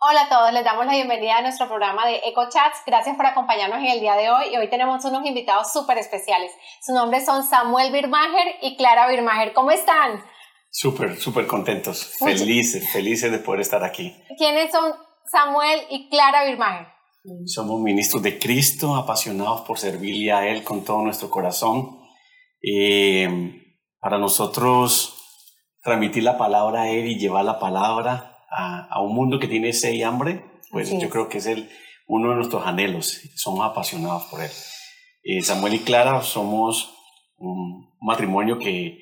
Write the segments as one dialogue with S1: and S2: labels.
S1: Hola a todos, les damos la bienvenida a nuestro programa de EcoChats. Gracias por acompañarnos en el día de hoy y hoy tenemos unos invitados súper especiales. Sus nombres son Samuel Birmacher y Clara Birmacher. ¿Cómo están?
S2: Súper, súper contentos, felices, felices de poder estar aquí.
S1: ¿Quiénes son Samuel y Clara Birmacher?
S2: Somos ministros de Cristo, apasionados por servirle a Él con todo nuestro corazón. Eh, para nosotros, transmitir la palabra a Él y llevar la palabra a, un mundo que tiene sed y hambre, pues yo creo que es el, uno de nuestros anhelos. Somos apasionados por él. Eh, Samuel y Clara somos un matrimonio que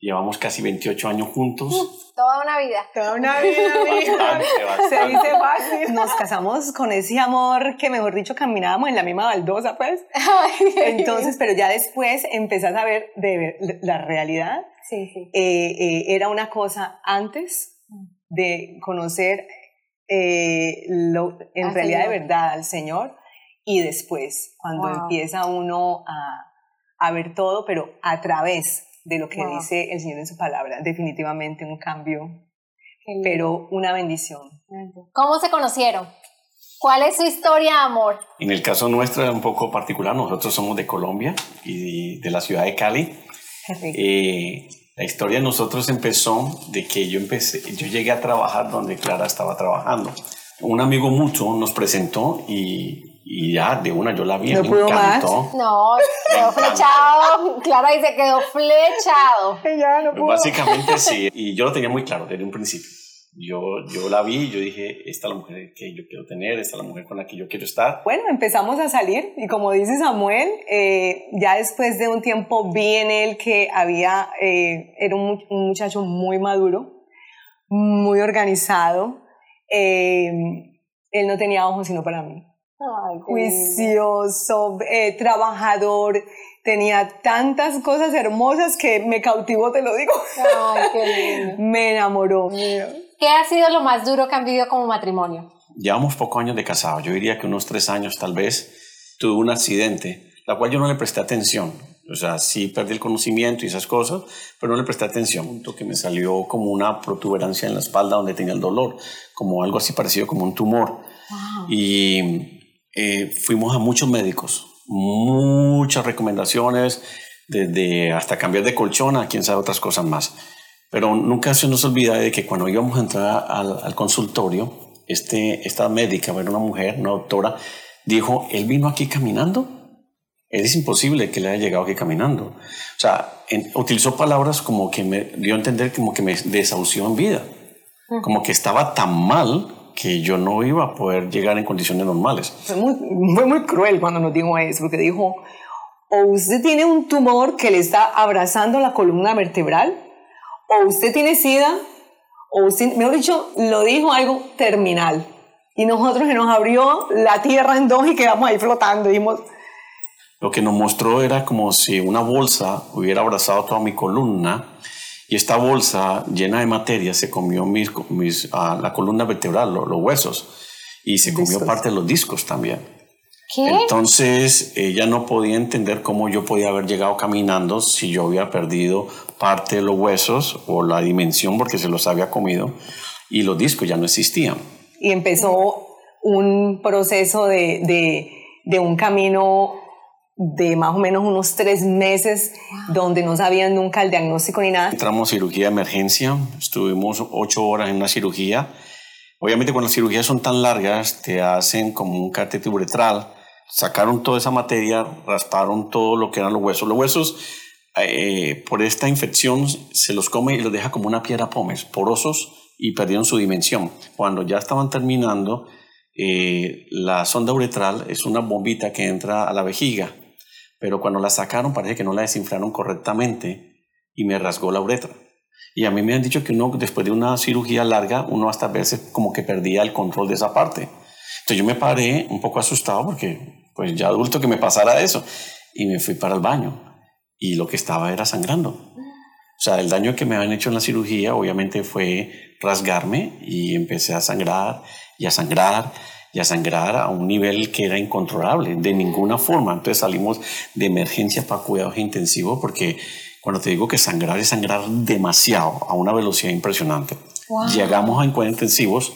S2: llevamos casi 28 años juntos.
S1: Toda una vida.
S3: Toda una vida. Se dice fácil. Nos casamos con ese amor que, mejor dicho, caminábamos en la misma baldosa, pues. Entonces, pero ya después empezás a ver de, la realidad.
S1: Sí, sí.
S3: Eh, eh, era una cosa antes de conocer eh, lo, en realidad de verdad al Señor y después, cuando empieza uno a, a, ver todo, pero a través de lo que dice el Señor en su palabra, definitivamente un cambio, pero una bendición.
S1: ¿Cómo se conocieron? ¿Cuál es su historia de amor?
S2: En el caso nuestro es un poco particular, nosotros somos de Colombia y de la ciudad de Cali. Eh, la historia de nosotros empezó de que yo empecé, yo llegué a trabajar donde Clara estaba trabajando. Un amigo mutuo nos presentó y, y ya de una yo la vi,
S3: no
S2: me encantó.
S1: No, quedó flechado. Clara dice quedó flechado.
S3: Ya no pudo.
S2: Básicamente sí, y yo lo tenía muy claro desde un principio. Yo, yo la vi yo dije, esta es la mujer que yo quiero tener, esta es la mujer con la que yo quiero estar.
S3: Bueno, empezamos a salir y como dice Samuel, eh, ya después de un tiempo vi en él que había, eh, era un, muchacho muy maduro, muy organizado. Eh, él no tenía ojos sino para mí. Juicioso, trabajador, tenía tantas cosas hermosas que me cautivó, te lo digo.
S1: Ay, qué lindo.
S3: me enamoró.
S1: ¿Qué ha sido lo más duro que han vivido como matrimonio?
S2: Llevamos pocos años de casado, yo diría que unos tres años tal vez. Tuve un accidente, la cual yo no le presté atención. O sea, sí perdí el conocimiento y esas cosas, pero no le presté atención. Que me salió como una protuberancia en la espalda donde tenía el dolor, como algo así parecido como un tumor. Y eh, fuimos a muchos médicos, muchas recomendaciones, desde hasta cambiar de colchón a quién sabe otras cosas más. Pero nunca se nos olvida de que cuando íbamos a entrar al, consultorio, este, esta médica, era una mujer, una doctora, dijo, él vino aquí caminando. Es imposible que le haya llegado aquí caminando. O sea, utilizó palabras como que me dio a entender como que me desahució en vida. Como que estaba tan mal que yo no iba a poder llegar en condiciones normales.
S3: Fue muy, fue muy cruel cuando nos dijo eso, porque dijo, o usted tiene un tumor que le está abrazando la columna vertebral, o usted tiene SIDA, o usted, mejor dicho, lo dijo algo terminal. Y nosotros se nos abrió la tierra en dos y quedamos ahí flotando. Dijimos,
S2: lo que nos mostró era como si una bolsa hubiera abrazado toda mi columna y esta bolsa llena de materia se comió mis, mis, ah, la columna vertebral, los, huesos, y se comió parte de los discos también.
S1: ¿Qué?
S2: Entonces ella no podía entender cómo yo podía haber llegado caminando si yo había perdido parte de los huesos o la dimensión porque se los había comido y los discos ya no existían.
S3: Y empezó un proceso de, de, de un camino de más o menos unos tres meses donde no sabían nunca el diagnóstico ni nada.
S2: Entramos a cirugía de emergencia, estuvimos ocho horas en una cirugía. Obviamente cuando las cirugías son tan largas te hacen como un catéter uretral sacaron toda esa materia, rasparon todo lo que eran los huesos. Los huesos, eh, por esta infección, se los come y los deja como una piedra pómez, porosos y perdieron su dimensión. Cuando ya estaban terminando, eh, la sonda uretral es una bombita que entra a la vejiga, pero cuando la sacaron parece que no la desinflaron correctamente y me rasgó la uretra. Y a mí me han dicho que uno, después de una cirugía larga, uno hasta a veces como que perdía el control de esa parte. Entonces yo me paré un poco asustado porque pues ya adulto que me pasara eso y me fui para el baño y lo que estaba era sangrando. O sea, el daño que me habían hecho en la cirugía obviamente fue rasgarme y empecé a sangrar y a sangrar y a sangrar a un nivel que era incontrolable de ninguna forma. Entonces salimos de emergencia para cuidados intensivos porque cuando te digo que sangrar es sangrar demasiado a una velocidad impresionante. Llegamos a cuidados intensivos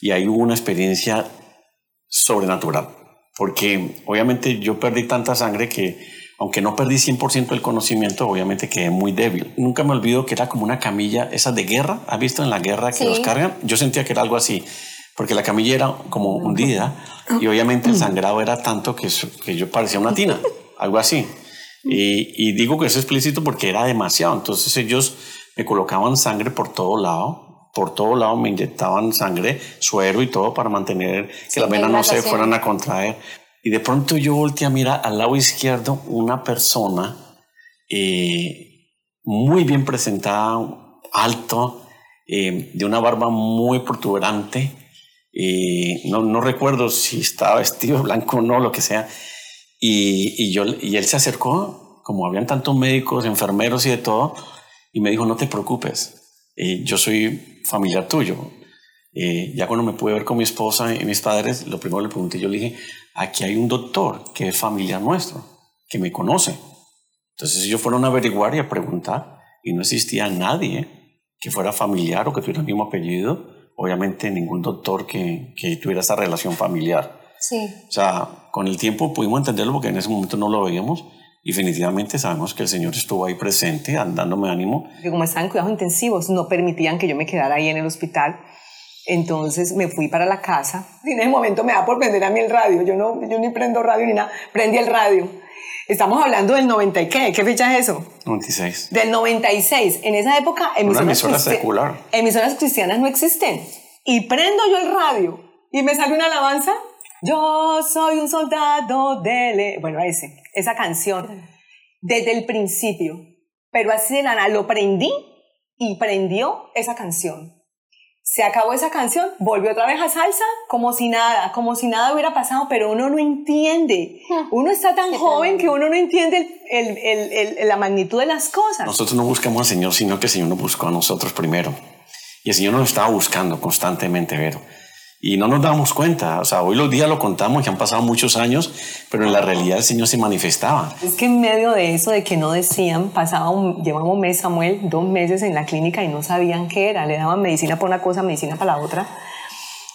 S2: y ahí hubo una experiencia sobrenatural, porque obviamente yo perdí tanta sangre que aunque no perdí 100% el conocimiento, obviamente quedé muy débil. Nunca me olvido que era como una camilla, esa de guerra, ¿has visto en la guerra que los cargan? Yo sentía que era algo así, porque la camilla era como hundida y obviamente el sangrado era tanto que, que yo parecía una tina, algo así. Y, y, digo que es explícito porque era demasiado. Entonces ellos me colocaban sangre por todo lado, por todo lado me inyectaban sangre, suero y todo para mantener que las venas no se fueran a contraer. Y de pronto yo volteé a mirar al lado izquierdo una persona eh, muy bien presentada, alto, eh, de una barba muy protuberante. Eh, no, no, recuerdo si estaba vestido blanco o no, lo que sea. Y, y, yo, y él se acercó, como habían tantos médicos, enfermeros y de todo, y me dijo, no te preocupes, yo soy familiar tuyo. ya cuando me pude ver con mi esposa y mis padres, lo primero le pregunté, yo le dije, aquí hay un doctor que es familiar nuestro, que me conoce. Entonces ellos fueron a averiguar y a preguntar y no existía nadie que fuera familiar o que tuviera el mismo apellido. Obviamente ningún doctor que, que tuviera esa relación familiar.
S1: Sí.
S2: O sea, con el tiempo pudimos entenderlo porque en ese momento no lo veíamos y definitivamente sabemos que el Señor estuvo ahí presente, dándome ánimo.
S3: Que como estaban en cuidados intensivos, no permitían que yo me quedara ahí en el hospital entonces me fui para la casa y en ese momento me da por prender a mí el radio. Yo, no, yo ni prendo radio ni nada, prendí el radio. Estamos hablando del 90 y qué, ¿qué fecha es eso?
S2: 96.
S3: Del 96. En esa época emisoras,
S2: emisora secular.
S3: emisoras cristianas no existen. Y prendo yo el radio y me sale una alabanza. Yo soy un soldado de... Bueno, ese, esa canción. Desde el principio. Pero así de nada, lo prendí y prendió esa canción se acabó esa canción, volvió otra vez a salsa, como si nada, como si nada hubiera pasado, pero uno no entiende. Uno está tan joven que uno no entiende la magnitud de las cosas.
S2: Nosotros no buscamos al Señor, sino que el Señor nos buscó a nosotros primero. Y el Señor nos estaba buscando constantemente, Vero y no nos damos cuenta. O sea, hoy los días lo contamos, ya han pasado muchos años, pero en la realidad el Señor se manifestaba.
S3: Es que en medio de eso, de que no decían, pasaba un, llevamos un mes, Samuel, dos meses en la clínica y no sabían qué era. Le daban medicina para una cosa, medicina para la otra.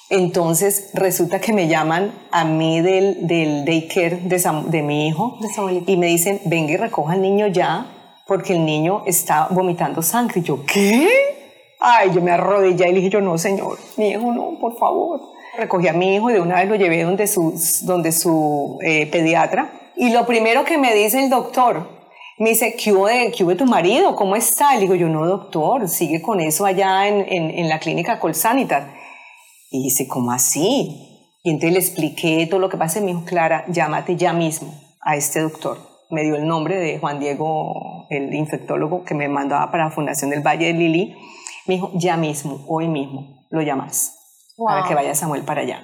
S3: Entonces resulta que me llaman a mí del, del daycare de, de mi hijo y me dicen, venga y recoja al niño ya, porque el niño está vomitando sangre. Y yo, ¿qué? Ay, yo me arrodillé y le dije yo, no, señor, mi hijo no, por favor. Recogí a mi hijo y de una vez lo llevé donde su, donde su eh, pediatra. Y lo primero que me dice el doctor, me dice, ¿qué hubo de, qué hubo tu marido? ¿Cómo está? Le digo, yo no, doctor, sigue con eso allá en, en, en la clínica Colsanitar. Y dice, ¿cómo así? Y entonces le expliqué todo lo que pasa y me dijo, Clara, llámate ya mismo a este doctor. Me dio el nombre de Juan Diego, el infectólogo que me mandaba para la Fundación del Valle de Lili me dijo, ya mismo, hoy mismo, lo llamas para que vaya Samuel para allá.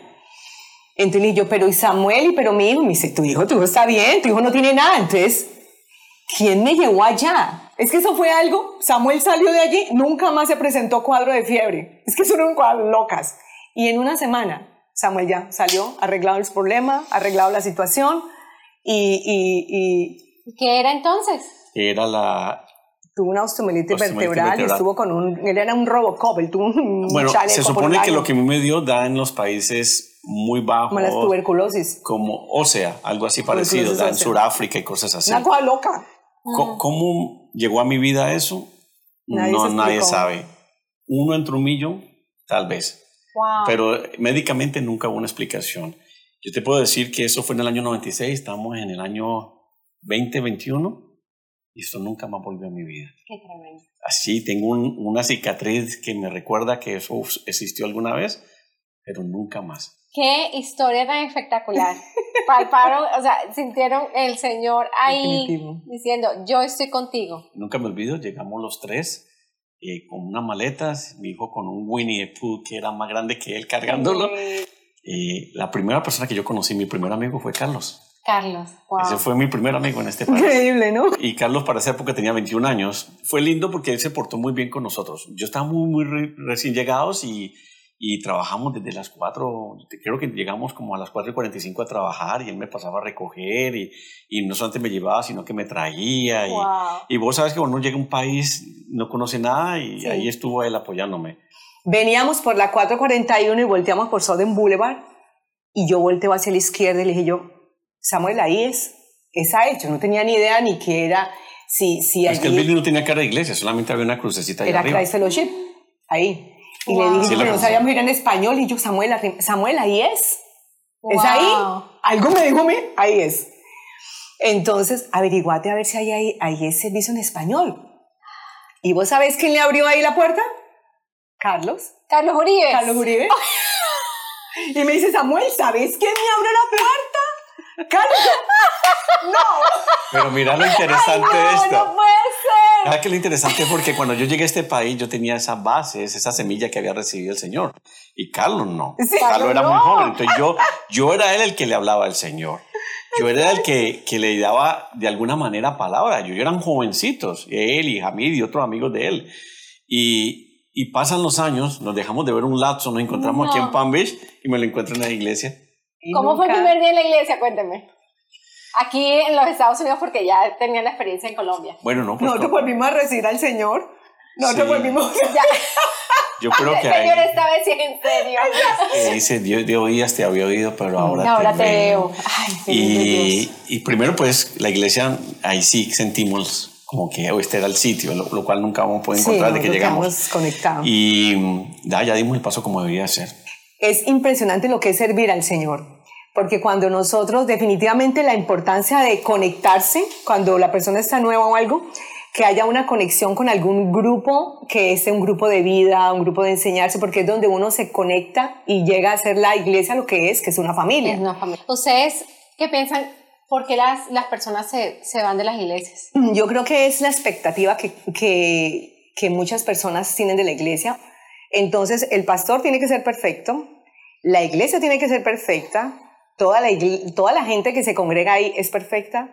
S3: Entonces yo, pero ¿y Samuel? ¿Y pero mi hijo? Me dice, tu hijo, tu hijo está bien, tu hijo no tiene nada. Entonces, ¿quién me llevó allá? Es que eso fue algo, Samuel salió de allí, nunca más se presentó cuadro de fiebre. Es que son un cuadro locas. Y en una semana, Samuel ya salió, arreglado el problema, arreglado la situación y... y,
S1: y ¿Qué era entonces?
S2: Era la
S3: tuvo una osteomielitis vertebral, y estuvo con un, él era un Robocop, él tuvo un
S2: Bueno, se supone que lo que a mí me dio da en los países muy bajos.
S3: Como la tuberculosis.
S2: Como ósea, algo así parecido, da en Sudáfrica y cosas así.
S3: Una cosa loca.
S2: ¿Cómo, llegó a mi vida eso?
S3: Nadie
S2: no, nadie sabe. Uno entre un millón, tal vez.
S1: Wow.
S2: Pero médicamente nunca hubo una explicación. Yo te puedo decir que eso fue en el año 96, estamos en el año 2021 y esto nunca más volvió a mi vida.
S1: Qué tremendo.
S2: Así, tengo una cicatriz que me recuerda que eso existió alguna vez, pero nunca más.
S1: Qué historia tan espectacular. Palparon, o sea, sintieron el Señor ahí diciendo, yo estoy contigo.
S2: Nunca me olvido, llegamos los tres eh, con unas maletas, mi hijo con un Winnie the Pooh que era más grande que él cargándolo. Y la primera persona que yo conocí, mi primer amigo fue Carlos.
S1: Carlos, wow.
S2: Ese fue mi primer amigo en este país.
S3: Increíble, ¿no?
S2: Y Carlos para esa época tenía 21 años. Fue lindo porque él se portó muy bien con nosotros. Yo estaba muy, muy recién llegados y, y trabajamos desde las 4, creo que llegamos como a las 4 y 45 a trabajar y él me pasaba a recoger y, y no solamente me llevaba, sino que me traía. Y, y vos sabes que cuando uno llega a un país no conoce nada y ahí estuvo él apoyándome.
S3: Veníamos por la 441 y volteamos por Southern Boulevard y yo volteo hacia la izquierda y le dije yo, Samuel, ahí es, esa hecho, no tenía ni idea ni qué era. Si, si
S2: es que el building no tenía cara de iglesia, solamente había una crucecita ahí
S3: Era
S2: arriba.
S3: Christ Fellowship, ahí. Y le dije, que no sabíamos ir en español. Y yo, Samuel, Samuel, ahí es. ¿Es ahí? Algo me dijo a mí, ahí es. Entonces, averiguate a ver si hay ahí, ahí es servicio en español. ¿Y vos sabés quién le abrió ahí la puerta? Carlos.
S1: Carlos Uribe.
S3: Carlos Uribe. y me dice, Samuel, ¿sabes quién me abrió la puerta? Carlos. no.
S2: Pero mira lo interesante de esto.
S1: No puede ser.
S2: Ah, que lo interesante porque cuando yo llegué a este país yo tenía esas bases, esa semilla que había recibido el Señor. Y Carlos no. Carlos era muy joven. Entonces yo, yo era él el que le hablaba al Señor. Yo era el que, que le daba de alguna manera palabra. Yo, eran jovencitos, él y Hamid y otros amigos de él. Y, y pasan los años, nos dejamos de ver un lapso, nos encontramos aquí en Palm Beach y me lo encuentro en la iglesia.
S1: ¿Cómo fue el primer día en la iglesia? Cuénteme. Aquí en los Estados Unidos porque ya tenía la experiencia en Colombia.
S2: Bueno, no.
S3: Pues Nosotros volvimos a recibir al Señor. Nosotros sí. volvimos ya.
S2: Yo creo que
S1: Señor, esta vez sí en serio.
S2: Eh, dice, Dios de oídas te había oído, pero ahora,
S1: no, ahora te, veo.
S2: Ay, y, y, primero, pues, la iglesia, ahí sí sentimos como que oh, este era el sitio, lo, lo cual nunca vamos a poder encontrar
S3: sí,
S2: de que llegamos.
S3: conectados.
S2: Y ya, ya dimos el paso como debía ser.
S3: Es impresionante lo que es servir al Señor porque cuando nosotros definitivamente la importancia de conectarse, cuando la persona está nueva o algo, que haya una conexión con algún grupo, que es un grupo de vida, un grupo de enseñarse, porque es donde uno se conecta y llega a ser la iglesia lo que es, que es una familia.
S1: Es una familia. ¿Ustedes qué piensan? ¿Por qué las, las personas se, se van de las iglesias?
S3: Yo creo que es la expectativa que, que, que muchas personas tienen de la iglesia. Entonces, el pastor tiene que ser perfecto, la iglesia tiene que ser perfecta, toda la, toda la gente que se congrega ahí es perfecta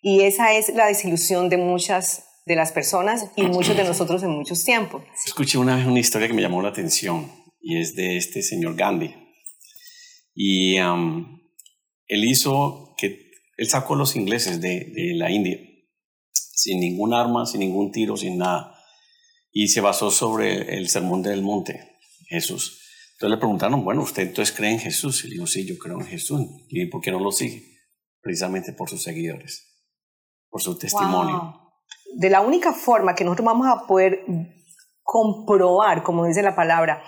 S3: y esa es la desilusión de muchas de las personas y muchos de nosotros en muchos tiempos.
S2: Escuché una vez una historia que me llamó la atención y es de este señor Gandhi. Y um, él hizo que, él sacó a los ingleses de, de la India sin ningún arma, sin ningún tiro, sin nada. Y se basó sobre el sermón del monte, Jesús. Entonces le preguntaron, bueno, ¿usted entonces cree en Jesús? Y dijo, sí, yo creo en Jesús. ¿Y por qué no lo sigue? Precisamente por sus seguidores, por su testimonio.
S3: Wow. De la única forma que nosotros vamos a poder comprobar, como dice la palabra,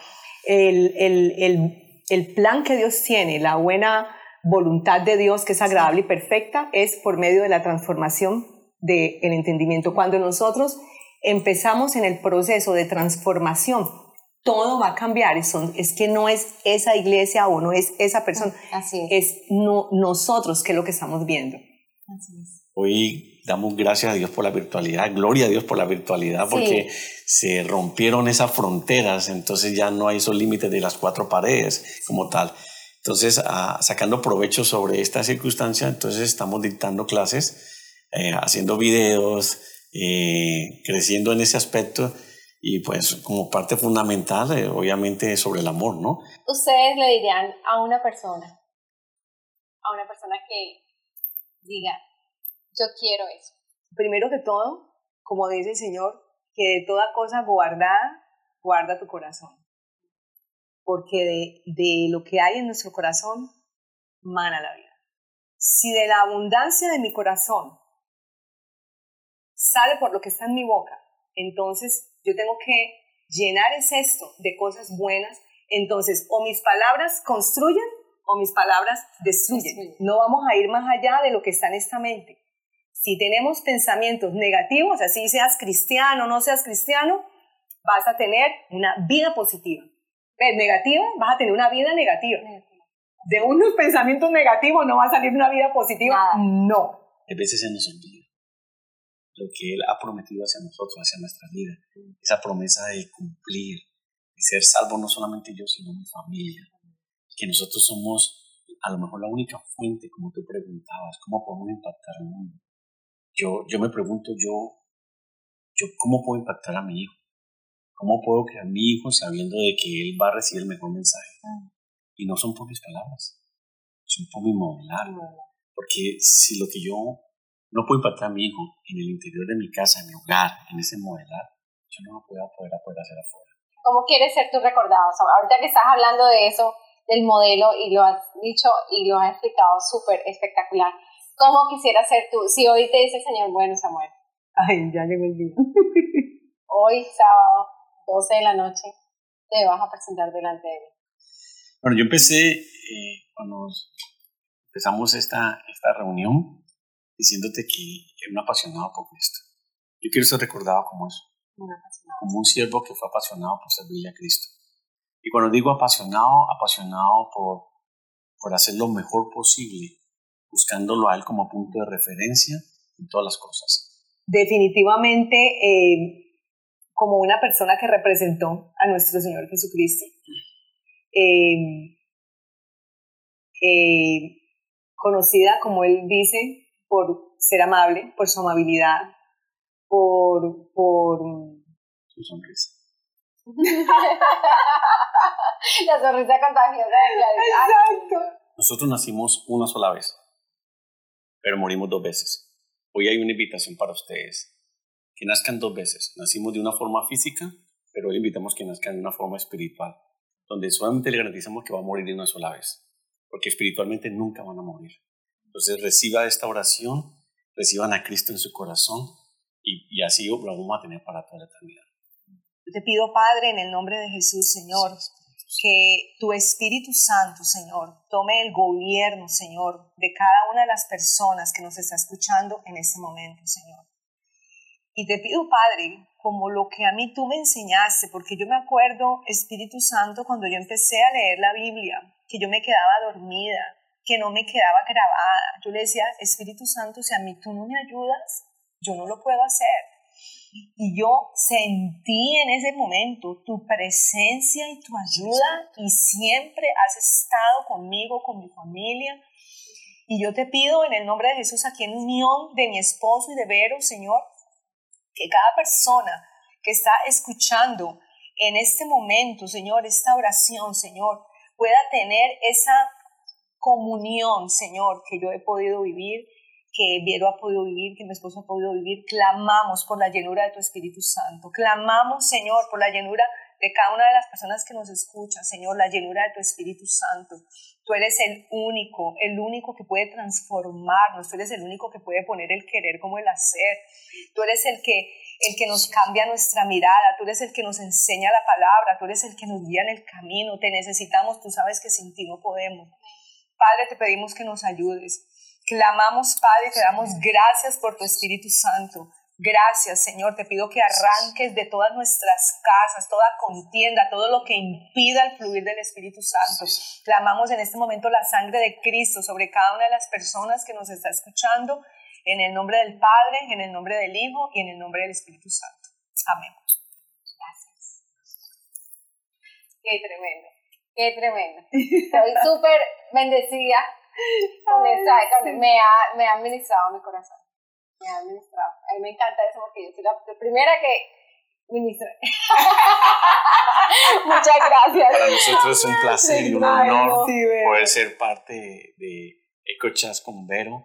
S3: el, el, el, el plan que Dios tiene, la buena voluntad de Dios que es agradable y perfecta, es por medio de la transformación del entendimiento. Cuando nosotros empezamos en el proceso de transformación, todo va a cambiar. Es, es, que no es esa iglesia o no es esa persona,
S1: Así es,
S3: es no, nosotros que es lo que estamos viendo.
S1: Así es.
S2: Hoy damos gracias a Dios por la virtualidad, gloria a Dios por la virtualidad, porque sí. se rompieron esas fronteras, entonces ya no hay esos límites de las cuatro paredes como tal. Entonces, ah, sacando provecho sobre esta circunstancia, entonces estamos dictando clases, eh, haciendo videos, eh, creciendo en ese aspecto y pues como parte fundamental, eh, obviamente, sobre el amor, ¿no?
S1: Ustedes le dirían a una persona, a una persona que diga, yo quiero eso.
S3: Primero que todo, como dice el Señor, que de toda cosa guardada, guarda tu corazón. Porque de, de lo que hay en nuestro corazón, mana la vida. Si de la abundancia de mi corazón sale por lo que está en mi boca, entonces yo tengo que llenar el cesto de cosas buenas. Entonces, o mis palabras construyen o mis palabras destruyen. No vamos a ir más allá de lo que está en esta mente. Si tenemos pensamientos negativos, así seas cristiano o no seas cristiano, vas a tener una vida positiva. ¿Ves? Negativa, vas a tener una vida negativa. De unos pensamientos negativos no va a salir una vida positiva.
S1: Nada.
S3: No.
S2: A veces se nos olvida lo que Él ha prometido hacia nosotros, hacia nuestra vida. Esa promesa de cumplir, de ser salvo no solamente yo, sino mi familia. Que nosotros somos a lo mejor la única fuente, como tú preguntabas, cómo podemos impactar el mundo. Yo, yo me pregunto, yo, yo, ¿cómo puedo impactar a mi hijo? ¿Cómo puedo crear mi hijo sabiendo de que él va a recibir el mejor mensaje? Y no son por mis palabras, son por mi modelar. Porque si lo que yo no puedo impactar a mi hijo en el interior de mi casa, en mi hogar, en ese modelar, yo no lo voy a poder, poder hacer afuera.
S1: ¿Cómo quieres ser tú recordado? ahorita que estás hablando de eso, del modelo, y lo has dicho y lo has explicado súper espectacular, ¿cómo quisieras ser tú? Si hoy te dice el Señor, bueno, Samuel.
S3: Ay, ya llegó el día.
S1: hoy, sábado, 12 de la noche, te vas a presentar delante de mí.
S2: Bueno, yo empecé eh, cuando empezamos esta, esta reunión diciéndote que era un apasionado por Cristo. Yo quiero ser recordado como eso, como un siervo que fue apasionado por servirle a Cristo. Y cuando digo apasionado, apasionado por, por hacer lo mejor posible, buscándolo a Él como punto de referencia en todas las cosas.
S3: Definitivamente, eh, como una persona que representó a nuestro Señor Jesucristo, eh, eh, conocida, como Él dice, por ser amable, por su amabilidad, por, por
S2: su sonrisa.
S1: La sonrisa contagiosa
S3: Exacto.
S2: Nosotros nacimos una sola vez, pero morimos dos veces. Hoy hay una invitación para ustedes. Que nazcan dos veces. Nacimos de una forma física, pero hoy invitamos que nazcan de una forma espiritual, donde solamente le garantizamos que va a morir de una sola vez, porque espiritualmente nunca van a morir. Entonces reciba esta oración, reciban a Cristo en su corazón y, y así lo vamos a tener para toda la eternidad.
S3: te pido, Padre, en el nombre de Jesús, Señor, que tu Espíritu Santo, Señor, tome el gobierno, Señor, de cada una de las personas que nos está escuchando en este momento, Señor. Y te pido, Padre, como lo que a mí tú me enseñaste, porque yo me acuerdo, Espíritu Santo, cuando yo empecé a leer la Biblia, que yo me quedaba dormida, que no me quedaba grabada. Yo le decía, Espíritu Santo, si a mí tú no me ayudas, yo no lo puedo hacer. Y yo sentí en ese momento tu presencia y tu ayuda y siempre has estado conmigo, con mi familia. Y yo te pido en el nombre de Jesús, aquí en unión de mi esposo y de Vero, Señor, que cada persona que está escuchando en este momento, Señor, esta oración, Señor, pueda tener esa comunión, Señor, que yo he podido vivir, que Viero ha podido vivir, que mi esposo ha podido vivir. Clamamos por la llenura de tu Espíritu Santo. Clamamos, Señor, por la llenura de cada una de las personas que nos escuchan, Señor, la llenura de tu Espíritu Santo. Tú eres el único, el único que puede transformarnos, tú eres el único que puede poner el querer como el hacer. Tú eres el que el que nos cambia nuestra mirada, tú eres el que nos enseña la palabra, tú eres el que nos guía en el camino, te necesitamos, tú sabes que sin ti no podemos. Padre, te pedimos que nos ayudes. Clamamos, Padre, te damos gracias por tu Espíritu Santo. Gracias, Señor. Te pido que arranques de todas nuestras casas, toda contienda, todo lo que impida el fluir del Espíritu Santo. Clamamos en este momento la sangre de Cristo sobre cada una de las personas que nos está escuchando, en el nombre del Padre, en el nombre del Hijo y en el nombre del Espíritu Santo. Amén.
S1: Gracias. Qué tremendo. Qué tremendo. Estoy súper bendecida con esta, me, ha, me ha administrado mi corazón. Me ha administrado. A mí me encanta eso porque yo soy la, primera que ministra. Muchas gracias.
S2: Para nosotros es un placer y un honor poder ser parte de EcoChas con Vero.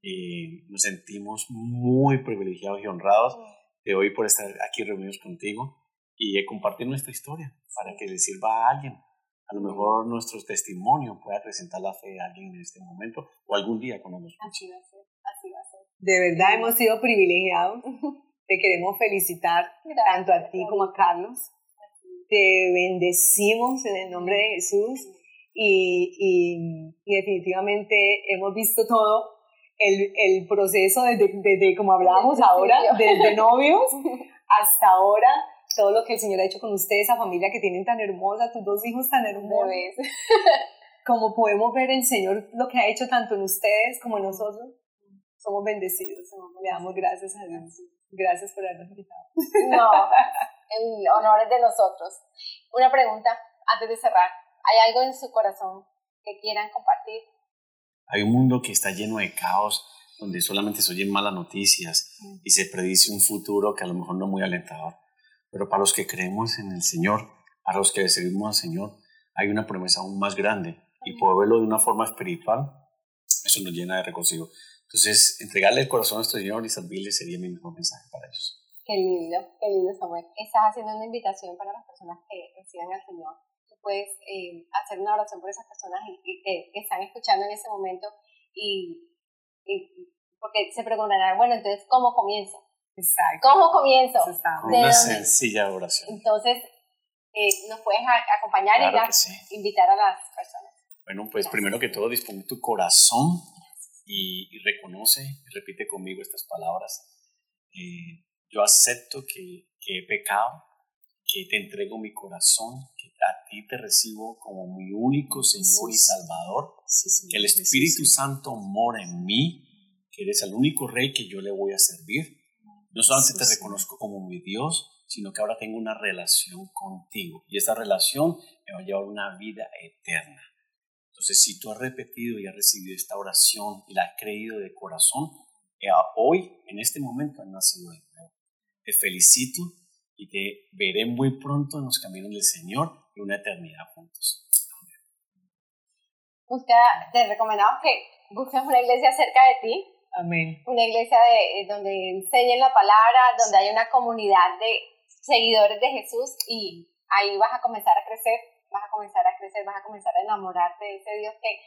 S2: Y nos sentimos muy privilegiados y honrados de hoy por estar aquí reunidos contigo y compartir nuestra historia para que le sirva a alguien a lo mejor nuestro testimonio pueda presentar la fe a alguien en este momento o algún día cuando nos
S1: escuche. Así va a ser, así va a ser.
S3: De verdad hemos sido privilegiados. Te queremos felicitar tanto a ti como a Carlos. Te bendecimos en el nombre de Jesús y, y, y definitivamente hemos visto todo el, el proceso desde, desde, como hablábamos ahora, desde novios hasta ahora todo lo que el Señor ha hecho con ustedes, esa familia que tienen tan hermosa, tus dos hijos tan hermosos. como podemos ver el Señor lo que ha hecho tanto en ustedes como en nosotros, somos bendecidos. Le damos gracias a Dios. Gracias por habernos invitado.
S1: No, el honor es de nosotros. Una pregunta antes de cerrar. ¿Hay algo en su corazón que quieran compartir?
S2: Hay un mundo que está lleno de caos, donde solamente se oyen malas noticias y se predice un futuro que a lo mejor no es muy alentador Pero para los que creemos en el Señor, para los que servimos al Señor, hay una promesa aún más grande. Y poder verlo de una forma espiritual, eso nos llena de regocijo. Entonces, entregarle el corazón a nuestro Señor y servirle sería mi mejor mensaje para ellos.
S1: Qué lindo, qué lindo Samuel. Estás haciendo una invitación para las personas que reciban al Señor. Tú puedes eh, hacer una oración por esas personas que, están escuchando en ese momento y, y, porque se preguntarán, bueno, entonces, ¿cómo comienzo?
S3: Exacto.
S1: ¿Cómo comienzo?
S2: una sencilla oración.
S1: Entonces, eh, nos puedes acompañar y invitar a las personas.
S2: Bueno, pues primero que todo, dispone tu corazón y, reconoce, y repite conmigo estas palabras. Eh, yo acepto que, que, he pecado, que te entrego mi corazón, que a ti te recibo como mi único Señor y Salvador, que el Espíritu Santo mora en mí, que eres el único Rey que yo le voy a servir. No solamente te reconozco como mi Dios, sino que ahora tengo una relación contigo y esta relación me va a llevar una vida eterna. Entonces, si tú has repetido y has recibido esta oración y la has creído de corazón, eh, hoy, en este momento, has nacido de nuevo. Te felicito y te veré muy pronto en los caminos del Señor y una eternidad juntos.
S1: te recomendamos que busques una iglesia cerca de ti.
S3: Amén.
S1: Una iglesia de, eh, donde enseñen la palabra, donde hay una comunidad de seguidores de Jesús y ahí vas a comenzar a crecer vas a comenzar a crecer, vas a comenzar a enamorarte de ese Dios que,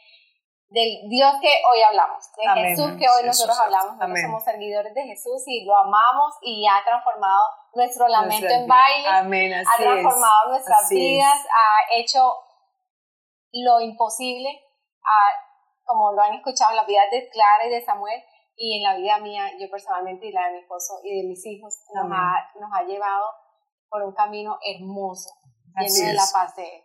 S1: del Dios que hoy hablamos, de Jesús que hoy nosotros hablamos, nosotros somos seguidores de Jesús y lo amamos y ha transformado nuestro lamento en baile, ha transformado nuestras vidas, ha hecho lo imposible, como lo han escuchado en la vida de Clara y de Samuel, y en la vida mía, yo personalmente y la de mi esposo y de mis hijos, nos ha, nos ha llevado por un camino hermoso, lleno de la paz de Él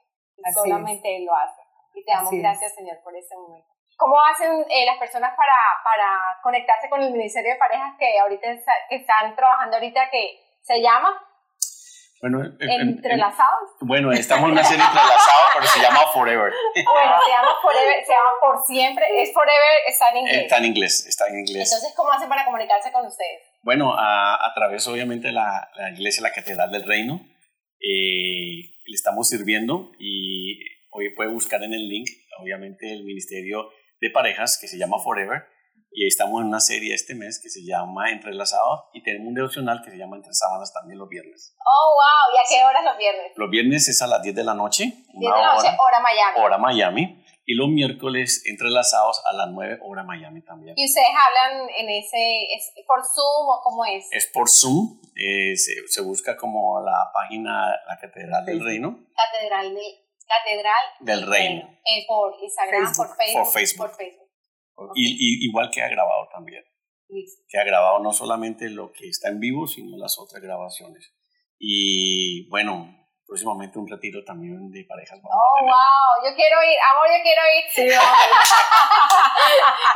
S1: solamente Él lo hace. Y te damos gracias, Señor, por este momento. ¿Cómo hacen eh, las personas para, para conectarse con el Ministerio de Parejas que ahorita están trabajando ahorita que se llama?
S2: Bueno,
S1: entrelazados.
S2: bueno, estamos en una serie entrelazados, pero se llama Forever.
S1: Bueno, se llama Forever, se llama por siempre. Es Forever, está en inglés.
S2: Está en inglés, está en inglés.
S1: Entonces, ¿cómo hacen para comunicarse con ustedes?
S2: Bueno, a, a través obviamente de la, la iglesia, la Catedral del Reino. Eh, le estamos sirviendo y hoy puede buscar en el link, obviamente, el Ministerio de Parejas que se llama Forever. Y estamos en una serie este mes que se llama Entrelazados y tenemos un devocional que se llama Entre Sábanas también los viernes.
S1: Oh, wow. ¿Y a qué horas los viernes?
S2: Los viernes es a las 10 de la noche. 10
S1: de la noche, hora, Miami.
S2: Hora Miami. Y los miércoles entrelazados a las 9 hora Miami también.
S1: ¿Y ustedes hablan en ese, es por Zoom o cómo es?
S2: Es por Zoom, eh, se, se, busca como la página, la Catedral del Reino.
S1: Catedral, de, Catedral
S2: del Reino.
S1: Eh, por Instagram, por Facebook. Por Facebook. Por Facebook.
S2: Y, igual que ha grabado también. Que ha grabado no solamente lo que está en vivo, sino las otras grabaciones. Y bueno, próximamente un retiro también de parejas.
S1: oh, wow, yo quiero ir, amor, yo quiero ir. Sí,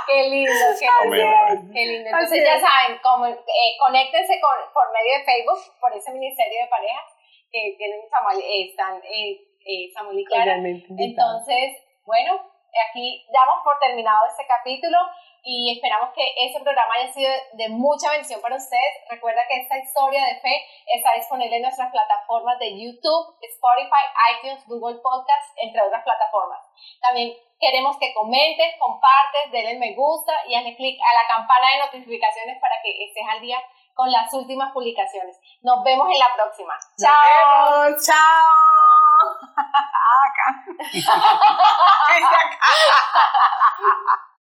S1: qué lindo, qué, lindo. qué lindo. Entonces ya saben, como, eh, conéctense con, por medio de Facebook, por ese ministerio de parejas que tienen Samuel, eh, están eh, eh, Samuel y Clara. Entonces, bueno, aquí damos por terminado este capítulo y esperamos que ese programa haya sido de mucha bendición para ustedes. Recuerda que esta historia de fe está disponible en nuestras plataformas de YouTube, Spotify, iTunes, Google Podcast, entre otras plataformas. También queremos que comentes, compartes, denle me gusta y hazle clic a la campana de notificaciones para que estés al día con las últimas publicaciones. Nos vemos en la próxima.
S3: ¡Chao! ¡Chao! Acá.